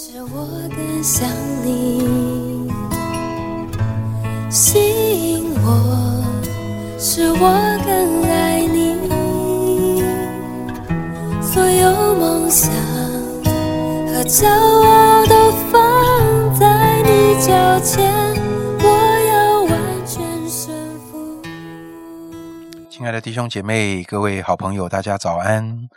是我更想你，吸引我，是我更爱你。所有梦想和骄傲都放在你脚前，我要完全顺服。亲爱的弟兄姐妹、各位好朋友，大家早安！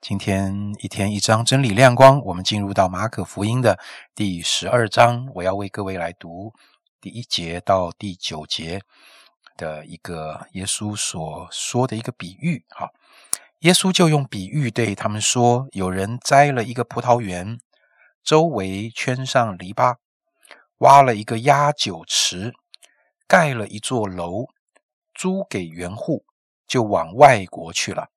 今天一天一章真理亮光，我们进入到马可福音的第十二章，我要为各位来读第一节到第九节的一个耶稣所说的一个比喻。哈，耶稣就用比喻对他们说：有人栽了一个葡萄园，周围圈上篱笆，挖了一个压酒池，盖了一座楼，租给园户，就往外国去了。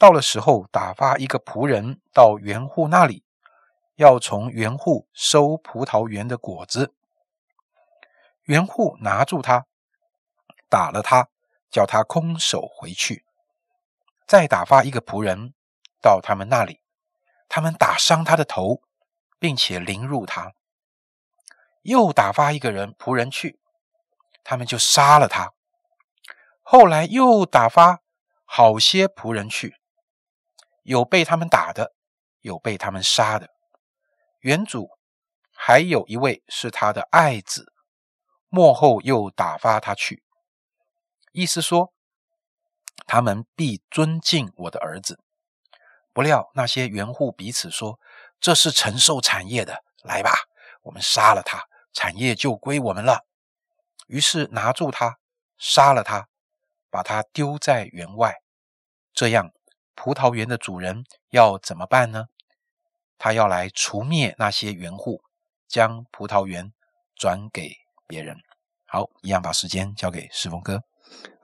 到了时候，打发一个仆人到园户那里，要从园户收葡萄园的果子。园户拿住他，打了他，叫他空手回去。再打发一个仆人到他们那里，他们打伤他的头，并且凌辱他。又打发一个人仆人去，他们就杀了他。后来又打发好些仆人去。有被他们打的，有被他们杀的。原主还有一位是他的爱子，幕后又打发他去，意思说他们必尊敬我的儿子。不料那些园户彼此说：“这是承受产业的，来吧，我们杀了他，产业就归我们了。”于是拿住他，杀了他，把他丢在园外，这样。葡萄园的主人要怎么办呢？他要来除灭那些园户，将葡萄园转给别人。好，一样把时间交给世峰哥。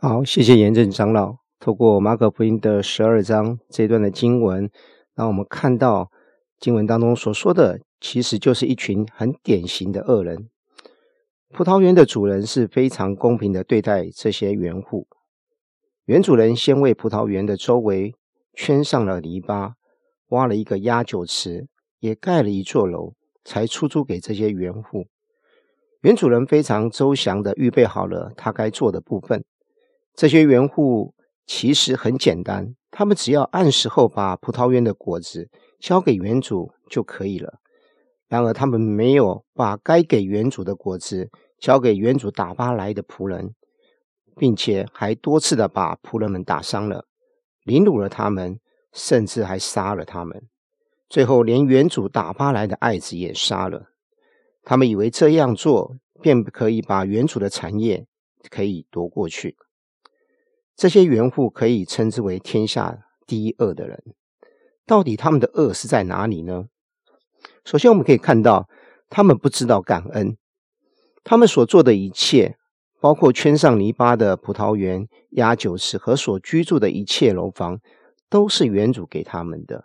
好，谢谢严正长老。透过马可福音的十二章这段的经文，让我们看到经文当中所说的，其实就是一群很典型的恶人。葡萄园的主人是非常公平的对待这些园户。原主人先为葡萄园的周围。圈上了篱笆，挖了一个压酒池，也盖了一座楼，才出租给这些园户。原主人非常周详的预备好了他该做的部分。这些园户其实很简单，他们只要按时候把葡萄园的果子交给园主就可以了。然而，他们没有把该给园主的果子交给园主打发来的仆人，并且还多次的把仆人们打伤了。凌辱了他们，甚至还杀了他们，最后连原主打发来的爱子也杀了。他们以为这样做便可以把原主的产业可以夺过去。这些原户可以称之为天下第一恶的人。到底他们的恶是在哪里呢？首先，我们可以看到他们不知道感恩，他们所做的一切。包括圈上泥巴的葡萄园、压酒池和所居住的一切楼房，都是原主给他们的。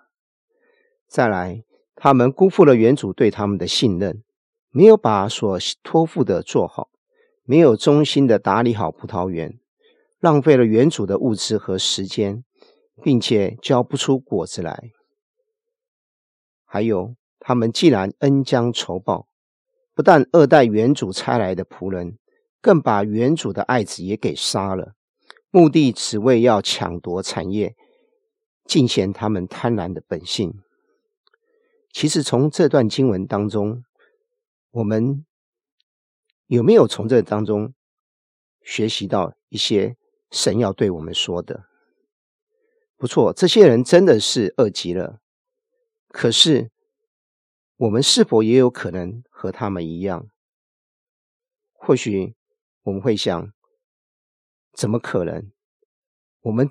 再来，他们辜负了原主对他们的信任，没有把所托付的做好，没有忠心的打理好葡萄园，浪费了原主的物资和时间，并且交不出果子来。还有，他们既然恩将仇报，不但二代原主差来的仆人。更把原主的爱子也给杀了，目的只为要抢夺产业，尽显他们贪婪的本性。其实从这段经文当中，我们有没有从这当中学习到一些神要对我们说的？不错，这些人真的是恶极了。可是我们是否也有可能和他们一样？或许。我们会想，怎么可能？我们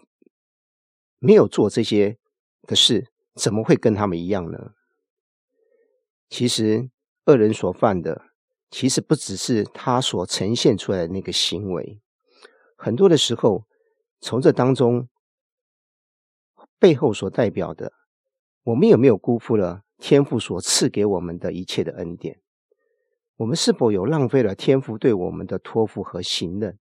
没有做这些的事，怎么会跟他们一样呢？其实，恶人所犯的，其实不只是他所呈现出来的那个行为，很多的时候，从这当中背后所代表的，我们有没有辜负了天父所赐给我们的一切的恩典？我们是否有浪费了天父对我们的托付和信任？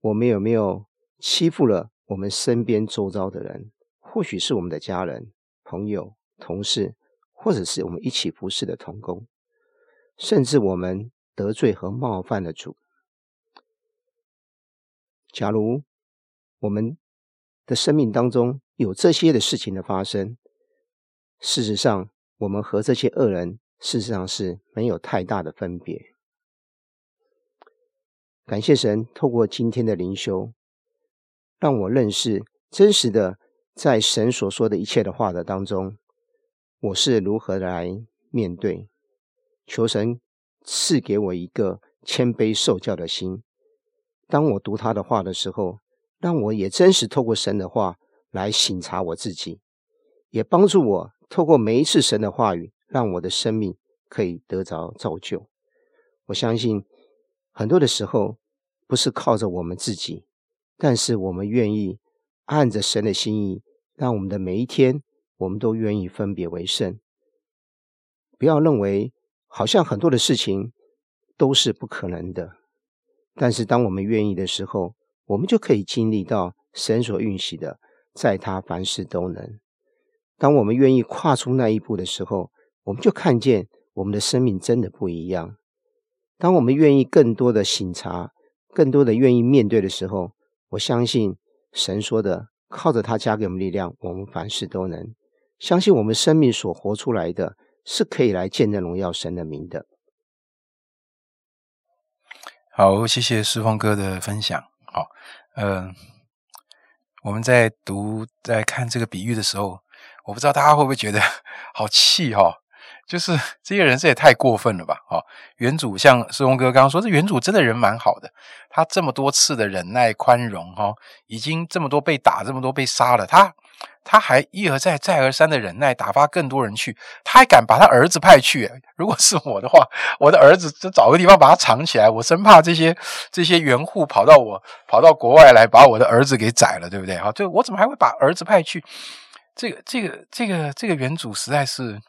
我们有没有欺负了我们身边周遭的人？或许是我们的家人、朋友、同事，或者是我们一起服侍的同工，甚至我们得罪和冒犯了主。假如我们的生命当中有这些的事情的发生，事实上，我们和这些恶人事实上是没有太大的分别。感谢神，透过今天的灵修，让我认识真实的在神所说的一切的话的当中，我是如何来面对。求神赐给我一个谦卑受教的心。当我读他的话的时候，让我也真实透过神的话来省察我自己，也帮助我透过每一次神的话语，让我的生命可以得着造就。我相信。很多的时候不是靠着我们自己，但是我们愿意按着神的心意，让我们的每一天，我们都愿意分别为圣。不要认为好像很多的事情都是不可能的，但是当我们愿意的时候，我们就可以经历到神所允许的，在他凡事都能。当我们愿意跨出那一步的时候，我们就看见我们的生命真的不一样。当我们愿意更多的省察，更多的愿意面对的时候，我相信神说的，靠着他加给我们力量，我们凡事都能。相信我们生命所活出来的是可以来见证荣耀神的名的。好，谢谢世峰哥的分享。好，嗯，我们在读在看这个比喻的时候，我不知道大家会不会觉得 好气哈。就是 这些人，这也太过分了吧！哈，原主像施宏哥刚刚说，这原主真的人蛮好的，他这么多次的忍耐宽容，哈，已经这么多被打，这么多被杀了，他他还一而再再而三的忍耐，打发更多人去，他还敢把他儿子派去。如果是我的话，我的儿子就找个地方把他藏起来，我生怕这些这些原户跑到我跑到国外来把我的儿子给宰了，对不对？哈，就我怎么还会把儿子派去？这个这个这个这个原主实在是。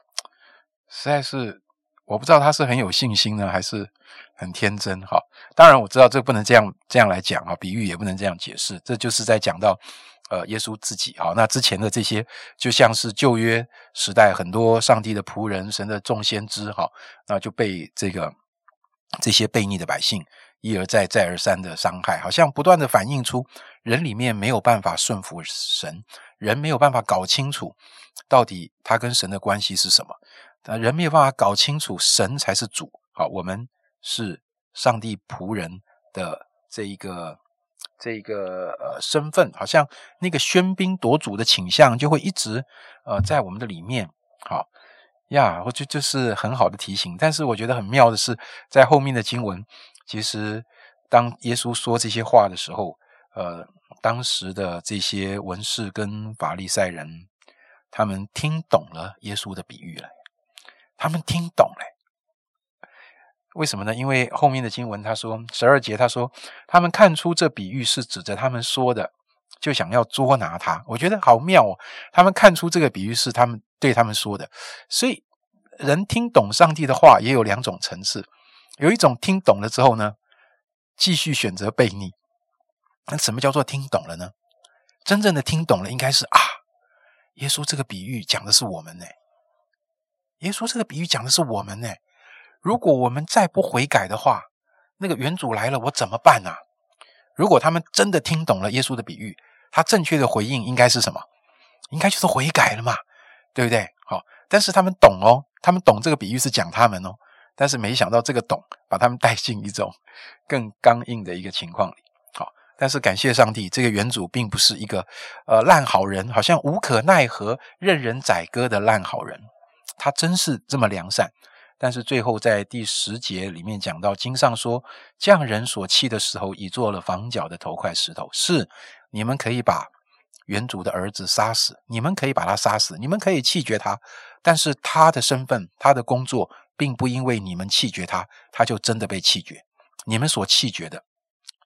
实在是我不知道他是很有信心呢，还是很天真哈。当然我知道这不能这样这样来讲啊，比喻也不能这样解释。这就是在讲到呃耶稣自己哈。那之前的这些就像是旧约时代很多上帝的仆人、神的众先知哈，那就被这个这些悖逆的百姓一而再、再而三的伤害，好像不断的反映出人里面没有办法顺服神，人没有办法搞清楚到底他跟神的关系是什么。啊，人没有办法搞清楚神才是主，好，我们是上帝仆人的这一个这一个呃身份，好像那个喧宾夺主的倾向就会一直呃在我们的里面，好呀，我觉得这是很好的提醒。但是我觉得很妙的是，在后面的经文，其实当耶稣说这些话的时候，呃，当时的这些文士跟法利赛人，他们听懂了耶稣的比喻了。他们听懂了，为什么呢？因为后面的经文他说十二节他说他们看出这比喻是指着他们说的，就想要捉拿他。我觉得好妙哦！他们看出这个比喻是他们对他们说的，所以人听懂上帝的话也有两种层次，有一种听懂了之后呢，继续选择背逆。那什么叫做听懂了呢？真正的听懂了，应该是啊，耶稣这个比喻讲的是我们呢。耶稣这个比喻讲的是我们呢。如果我们再不悔改的话，那个原主来了，我怎么办呢？如果他们真的听懂了耶稣的比喻，他正确的回应应该是什么？应该就是悔改了嘛，对不对？好，但是他们懂哦，他们懂这个比喻是讲他们哦，但是没想到这个懂把他们带进一种更刚硬的一个情况里。好，但是感谢上帝，这个原主并不是一个呃烂好人，好像无可奈何、任人宰割的烂好人。他真是这么良善，但是最后在第十节里面讲到，经上说，匠人所砌的时候，已做了房角的头块石头。是你们可以把原主的儿子杀死，你们可以把他杀死，你们可以弃绝他，但是他的身份、他的工作，并不因为你们弃绝他，他就真的被弃绝。你们所弃绝的，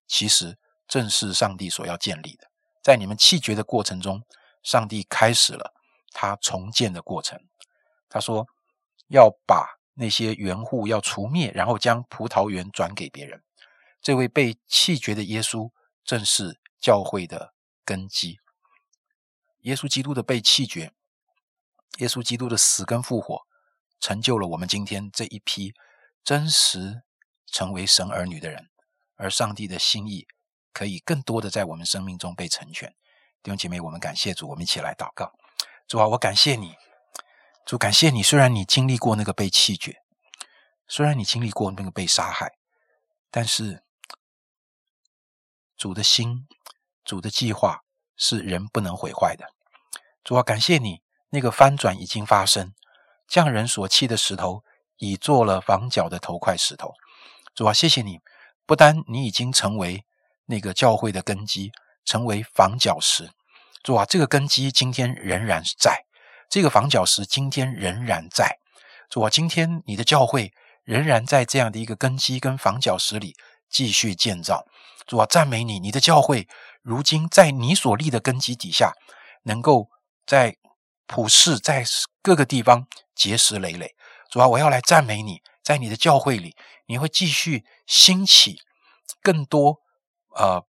其实正是上帝所要建立的。在你们弃绝的过程中，上帝开始了他重建的过程。他说：“要把那些园户要除灭，然后将葡萄园转给别人。这位被弃绝的耶稣，正是教会的根基。耶稣基督的被弃绝，耶稣基督的死跟复活，成就了我们今天这一批真实成为神儿女的人，而上帝的心意可以更多的在我们生命中被成全。弟兄姐妹，我们感谢主，我们一起来祷告。主啊，我感谢你，主感谢你。虽然你经历过那个被弃绝，虽然你经历过那个被杀害，但是主的心、主的计划是人不能毁坏的。主啊，感谢你，那个翻转已经发生。匠人所弃的石头，已做了房角的头块石头。主啊，谢谢你，不单你已经成为那个教会的根基，成为房角石。主啊，这个根基今天仍然在，这个房角石今天仍然在。主啊，今天你的教会仍然在这样的一个根基跟房角石里继续建造。主啊，赞美你，你的教会如今在你所立的根基底下，能够在普世在各个地方。结实累累，主啊，我要来赞美你，在你的教会里，你会继续兴起更多呃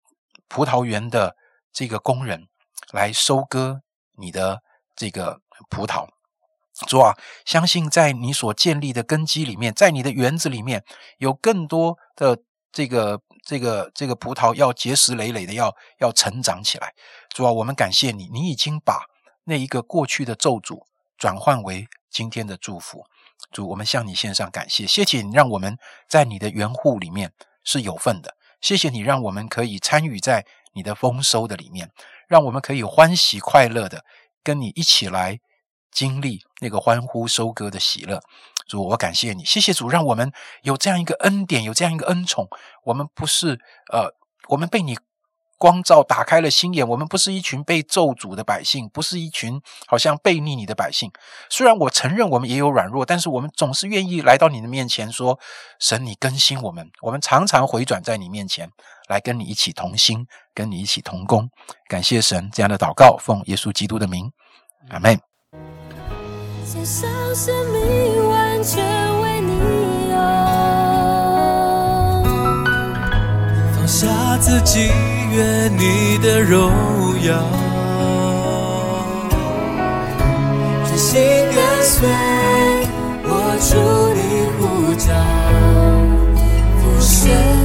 葡萄园的这个工人来收割你的这个葡萄。主啊，相信在你所建立的根基里面，在你的园子里面有更多的这个这个这个葡萄要结实累累的要要成长起来。主啊，我们感谢你，你已经把那一个过去的咒诅转换为。今天的祝福，主，我们向你献上感谢。谢谢你让我们在你的园户里面是有份的。谢谢你让我们可以参与在你的丰收的里面，让我们可以欢喜快乐的跟你一起来经历那个欢呼收割的喜乐。主，我感谢你。谢谢主，让我们有这样一个恩典，有这样一个恩宠。我们不是呃，我们被你。光照打开了心眼，我们不是一群被咒诅的百姓，不是一群好像背逆你的百姓。虽然我承认我们也有软弱，但是我们总是愿意来到你的面前，说：“神，你更新我们。”我们常常回转在你面前，来跟你一起同心，跟你一起同工。感谢神这样的祷告，奉耶稣基督的名，阿门。下自己，远你的荣耀。真心跟随，我祝你呼召，不生。